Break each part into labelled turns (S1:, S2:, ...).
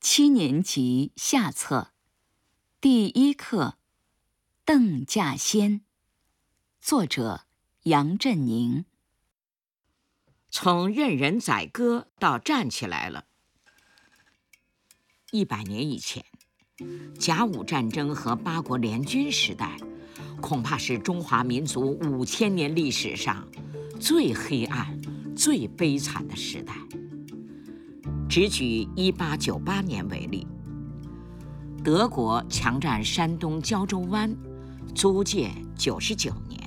S1: 七年级下册，第一课《邓稼先》，作者杨振宁。
S2: 从任人宰割到站起来了。一百年以前，甲午战争和八国联军时代，恐怕是中华民族五千年历史上最黑暗、最悲惨的时代。只举1898年为例，德国强占山东胶州湾，租界99年；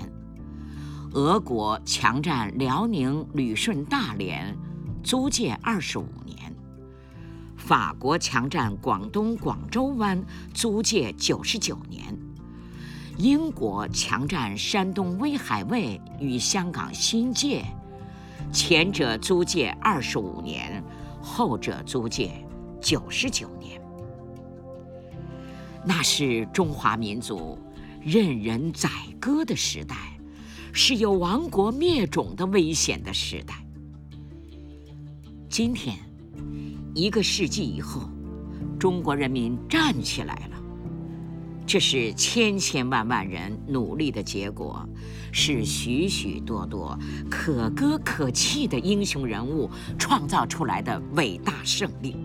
S2: 俄国强占辽宁旅顺大连，租界25年；法国强占广东广州湾，租界99年；英国强占山东威海卫与香港新界，前者租界25年。后者租界九十九年，那是中华民族任人宰割的时代，是有亡国灭种的危险的时代。今天，一个世纪以后，中国人民站起来了，这是千千万万人努力的结果。是许许多多可歌可泣的英雄人物创造出来的伟大胜利，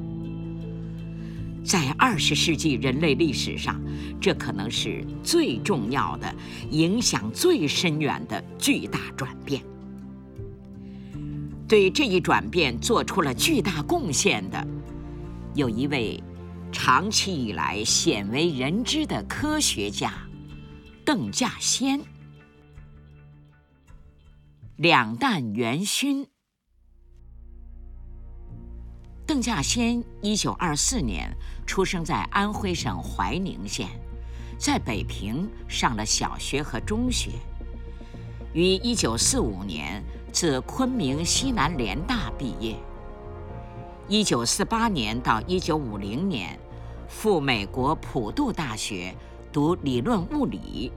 S2: 在二十世纪人类历史上，这可能是最重要的、影响最深远的巨大转变。对这一转变做出了巨大贡献的，有一位长期以来鲜为人知的科学家——邓稼先。两弹元勋。邓稼先，一九二四年出生在安徽省怀宁县，在北平上了小学和中学，于一九四五年自昆明西南联大毕业。一九四八年到一九五零年，赴美国普渡大学读理论物理。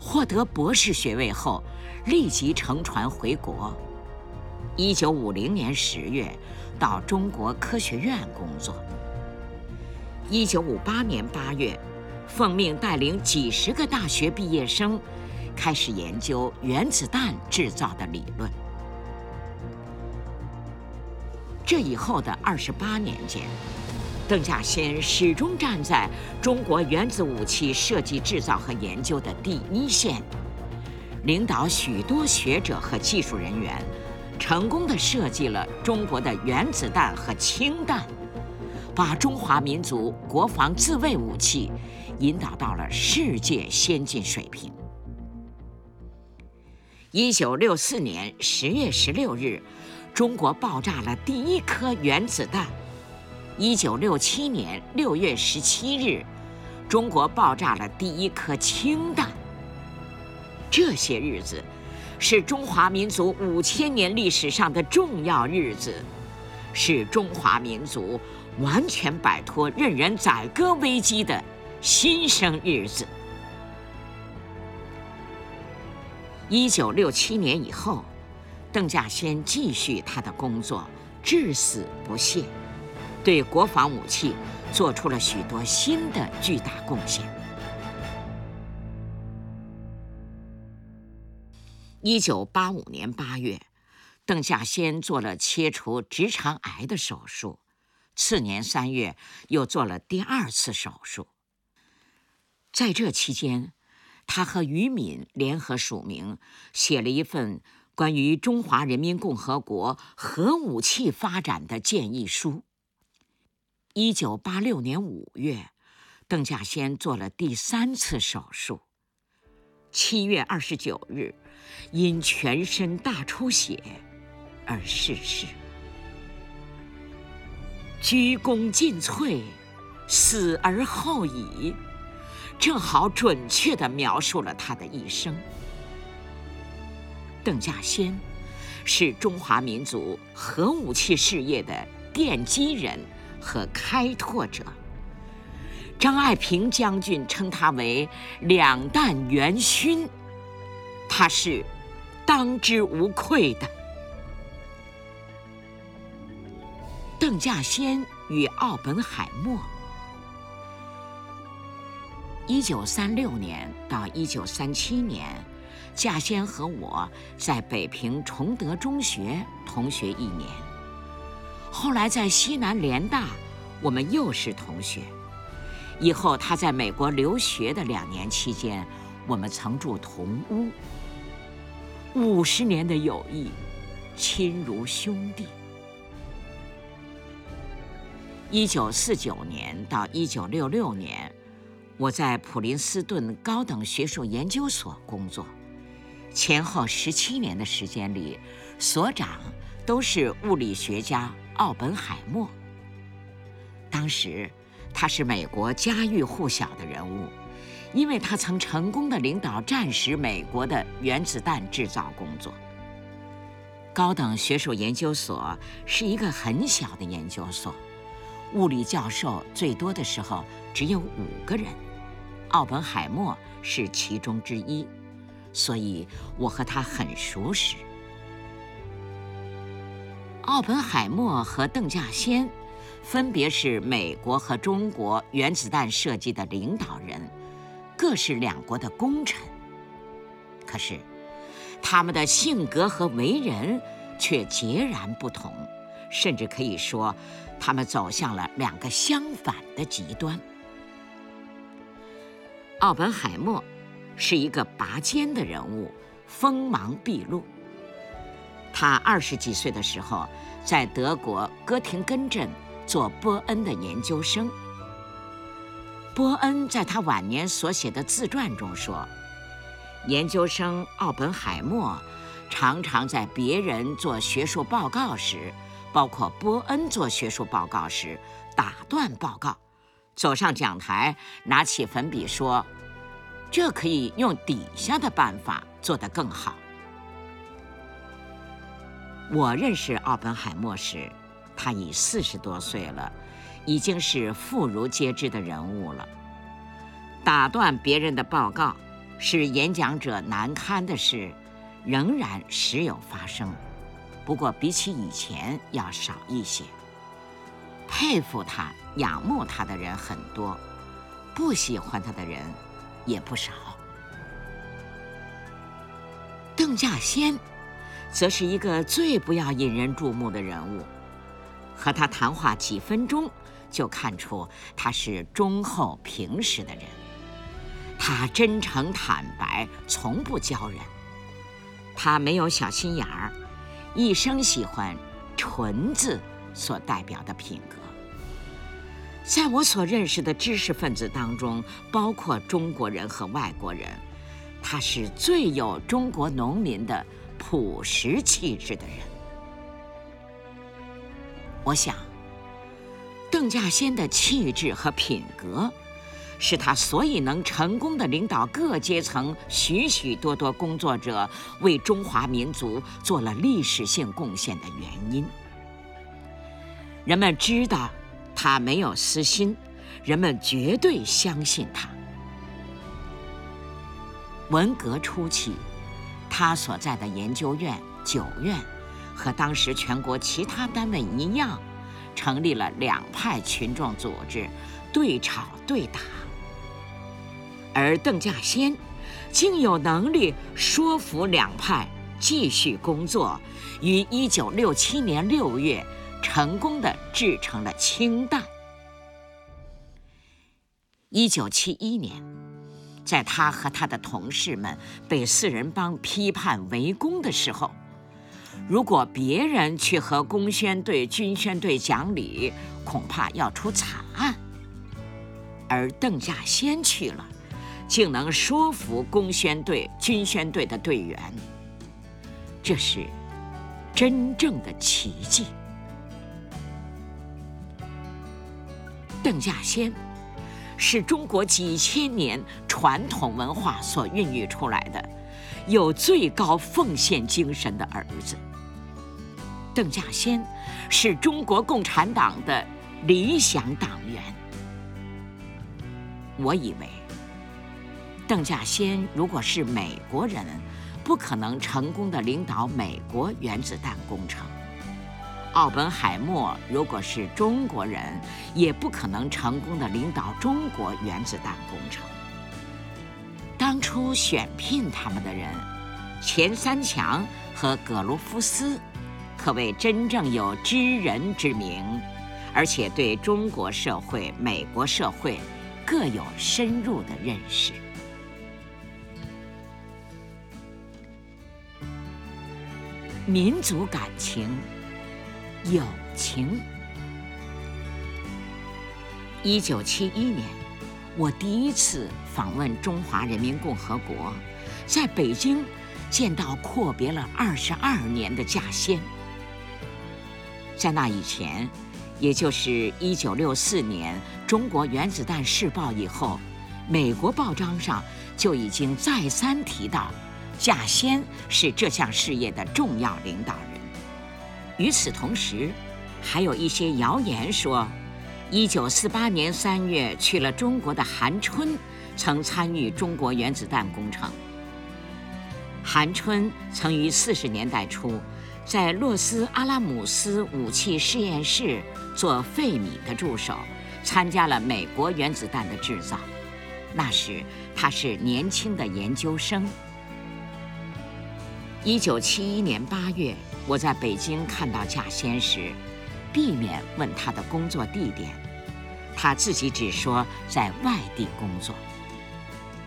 S2: 获得博士学位后，立即乘船回国。一九五零年十月，到中国科学院工作。一九五八年八月，奉命带领几十个大学毕业生，开始研究原子弹制造的理论。这以后的二十八年间。邓稼先始终站在中国原子武器设计、制造和研究的第一线，领导许多学者和技术人员，成功的设计了中国的原子弹和氢弹，把中华民族国防自卫武器引导到了世界先进水平。一九六四年十月十六日，中国爆炸了第一颗原子弹。一九六七年六月十七日，中国爆炸了第一颗氢弹。这些日子，是中华民族五千年历史上的重要日子，是中华民族完全摆脱任人宰割危机的新生日子。一九六七年以后，邓稼先继续他的工作，至死不懈。对国防武器做出了许多新的巨大贡献。一九八五年八月，邓稼先做了切除直肠癌的手术，次年三月又做了第二次手术。在这期间，他和于敏联合署名写了一份关于中华人民共和国核武器发展的建议书。一九八六年五月，邓稼先做了第三次手术。七月二十九日，因全身大出血而逝世。鞠躬尽瘁，死而后已，正好准确地描述了他的一生。邓稼先是中华民族核武器事业的奠基人。和开拓者，张爱萍将军称他为“两弹元勋”，他是当之无愧的。邓稼先与奥本海默。一九三六年到一九三七年，稼先和我在北平崇德中学同学一年。后来在西南联大，我们又是同学。以后他在美国留学的两年期间，我们曾住同屋。五十年的友谊，亲如兄弟。一九四九年到一九六六年，我在普林斯顿高等学术研究所工作，前后十七年的时间里，所长都是物理学家奥本海默。当时他是美国家喻户晓的人物。因为他曾成功的领导战时美国的原子弹制造工作。高等学术研究所是一个很小的研究所，物理教授最多的时候只有五个人，奥本海默是其中之一，所以我和他很熟识。奥本海默和邓稼先分别是美国和中国原子弹设计的领导人。各是两国的功臣，可是他们的性格和为人却截然不同，甚至可以说，他们走向了两个相反的极端。奥本海默是一个拔尖的人物，锋芒毕露。他二十几岁的时候，在德国哥廷根镇做波恩的研究生。波恩在他晚年所写的自传中说：“研究生奥本海默常常在别人做学术报告时，包括波恩做学术报告时，打断报告，走上讲台，拿起粉笔说：‘这可以用底下的办法做得更好。’我认识奥本海默时，他已四十多岁了。”已经是妇孺皆知的人物了。打断别人的报告，使演讲者难堪的事，仍然时有发生，不过比起以前要少一些。佩服他、仰慕他的人很多，不喜欢他的人也不少。邓稼先，则是一个最不要引人注目的人物。和他谈话几分钟。就看出他是忠厚平实的人，他真诚坦白，从不骄人。他没有小心眼儿，一生喜欢“纯”字所代表的品格。在我所认识的知识分子当中，包括中国人和外国人，他是最有中国农民的朴实气质的人。我想。邓稼先的气质和品格，是他所以能成功的领导各阶层许许多多工作者，为中华民族做了历史性贡献的原因。人们知道他没有私心，人们绝对相信他。文革初期，他所在的研究院九院，和当时全国其他单位一样。成立了两派群众组织，对吵对打。而邓稼先竟有能力说服两派继续工作，于一九六七年六月成功的制成了氢弹。一九七一年，在他和他的同事们被四人帮批判围攻的时候。如果别人去和工宣队、军宣队讲理，恐怕要出惨案。而邓稼先去了，竟能说服工宣队、军宣队的队员，这是真正的奇迹。邓稼先是中国几千年传统文化所孕育出来的，有最高奉献精神的儿子。邓稼先是中国共产党的理想党员。我以为，邓稼先如果是美国人，不可能成功的领导美国原子弹工程；奥本海默如果是中国人，也不可能成功的领导中国原子弹工程。当初选聘他们的人，钱三强和葛罗夫斯，可谓真正有知人之明，而且对中国社会、美国社会各有深入的认识。民族感情。友情。一九七一年，我第一次访问中华人民共和国，在北京见到阔别了二十二年的稼先。在那以前，也就是一九六四年中国原子弹试爆以后，美国报章上就已经再三提到，稼先是这项事业的重要领导人。与此同时，还有一些谣言说，1948年3月去了中国的韩春曾参与中国原子弹工程。韩春曾于40年代初在洛斯阿拉姆斯武器实验室做费米的助手，参加了美国原子弹的制造。那时他是年轻的研究生。1971年8月。我在北京看到稼先时，避免问他的工作地点，他自己只说在外地工作。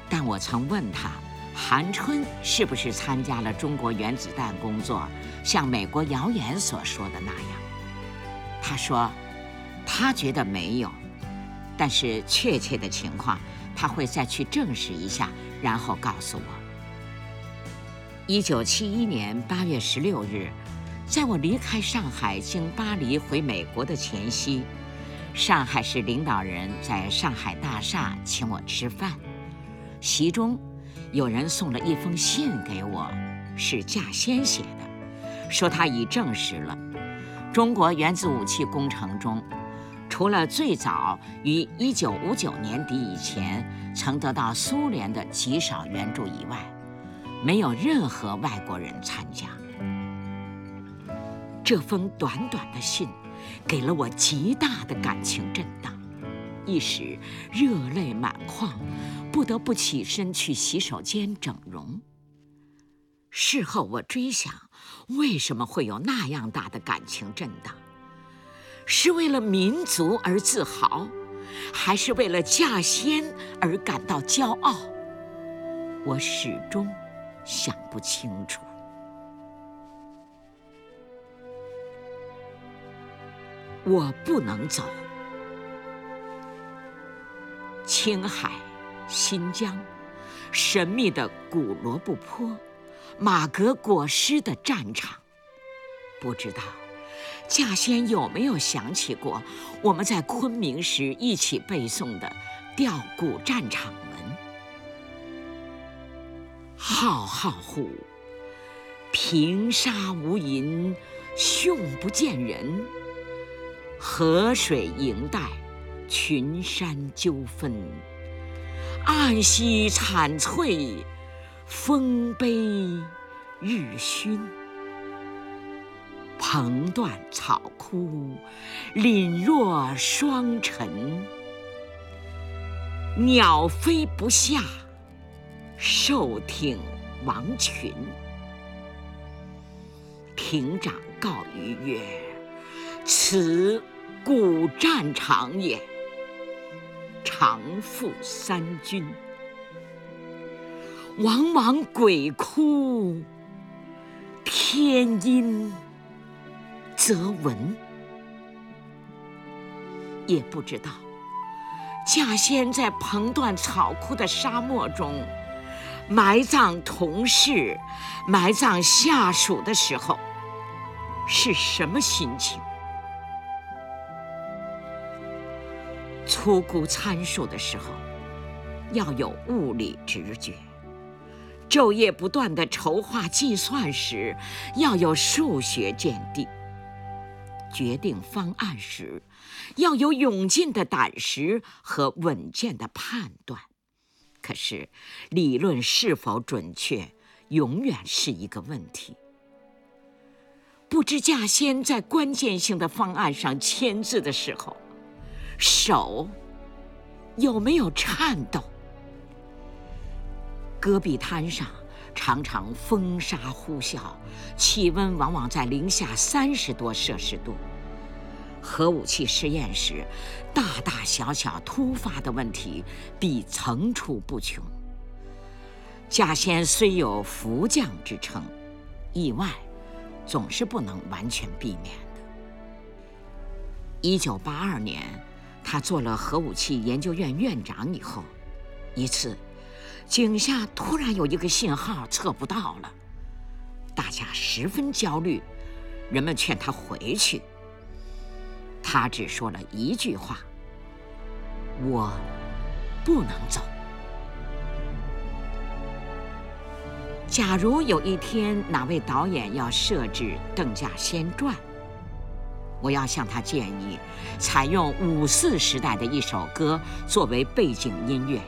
S2: 但我曾问他，韩春是不是参加了中国原子弹工作，像美国谣言所说的那样？他说，他觉得没有，但是确切的情况他会再去证实一下，然后告诉我。一九七一年八月十六日。在我离开上海经巴黎回美国的前夕，上海市领导人在上海大厦请我吃饭。席中有人送了一封信给我，是稼先写的，说他已证实了中国原子武器工程中，除了最早于1959年底以前曾得到苏联的极少援助以外，没有任何外国人参加。这封短短的信，给了我极大的感情震荡，一时热泪满眶，不得不起身去洗手间整容。事后我追想，为什么会有那样大的感情震荡？是为了民族而自豪，还是为了稼先而感到骄傲？我始终想不清楚。我不能走。青海、新疆，神秘的古罗布泊，马革裹尸的战场，不知道稼先有没有想起过我们在昆明时一起背诵的《吊古战场文》：浩浩乎，平沙无垠，雄不见人。河水萦带，群山纠纷，岸兮惨翠，风悲日熏。蓬断草枯，凛若霜尘。鸟飞不下，受挺王群。亭长告于曰：“此。”古战场也，常负三军。往往鬼哭，天阴则闻。也不知道，稼先在蓬断草枯的沙漠中埋葬同事、埋葬下属的时候，是什么心情？粗估参数的时候，要有物理直觉；昼夜不断的筹划计算时，要有数学见地；决定方案时，要有勇进的胆识和稳健的判断。可是，理论是否准确，永远是一个问题。不知稼先在关键性的方案上签字的时候，手有没有颤抖？戈壁滩上常常风沙呼啸，气温往往在零下三十多摄氏度。核武器试验时，大大小小突发的问题必层出不穷。稼先虽有福将之称，意外总是不能完全避免的。一九八二年，他做了核武器研究院院长以后，一次，井下突然有一个信号测不到了，大家十分焦虑，人们劝他回去。他只说了一句话：“我不能走。”假如有一天哪位导演要设置《邓稼先传》，我要向他建议，采用五四时代的一首歌作为背景音乐，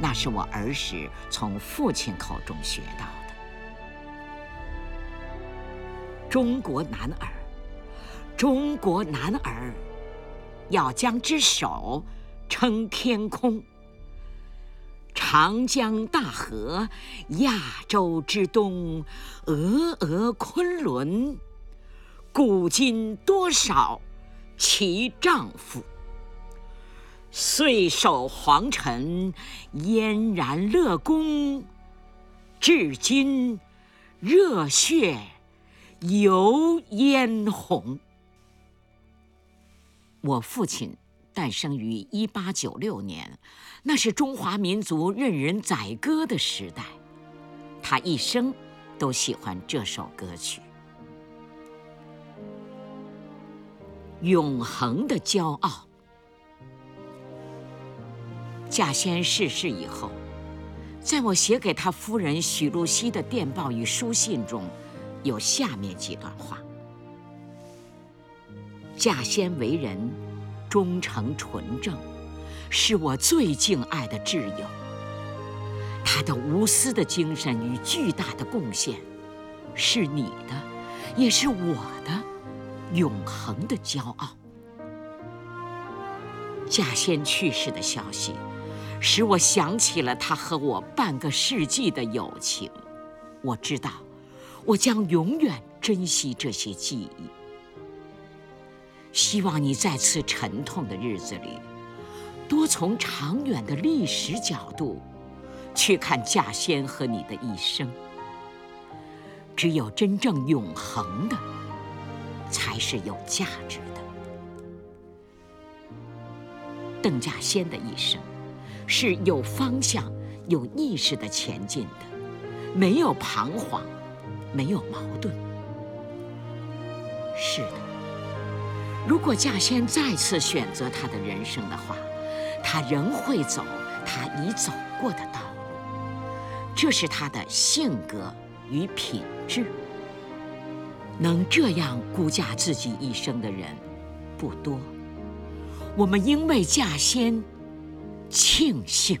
S2: 那是我儿时从父亲口中学到的。中国男儿。中国男儿要将之手撑天空，长江大河，亚洲之东，峨峨昆仑，古今多少其丈夫？岁守皇城，嫣然乐宫，至今热血犹嫣红。我父亲诞生于一八九六年，那是中华民族任人宰割的时代。他一生都喜欢这首歌曲。永恒的骄傲。稼先逝世以后，在我写给他夫人许露西的电报与书信中，有下面几段话。稼先为人忠诚纯正，是我最敬爱的挚友。他的无私的精神与巨大的贡献，是你的，也是我的永恒的骄傲。稼先去世的消息，使我想起了他和我半个世纪的友情。我知道，我将永远珍惜这些记忆。希望你在此沉痛的日子里，多从长远的历史角度去看稼先和你的一生。只有真正永恒的，才是有价值的。邓稼先的一生是有方向、有意识的前进的，没有彷徨，没有矛盾。是的。如果稼先再次选择他的人生的话，他仍会走他已走过的道路。这是他的性格与品质。能这样估价自己一生的人不多。我们应为稼先庆幸。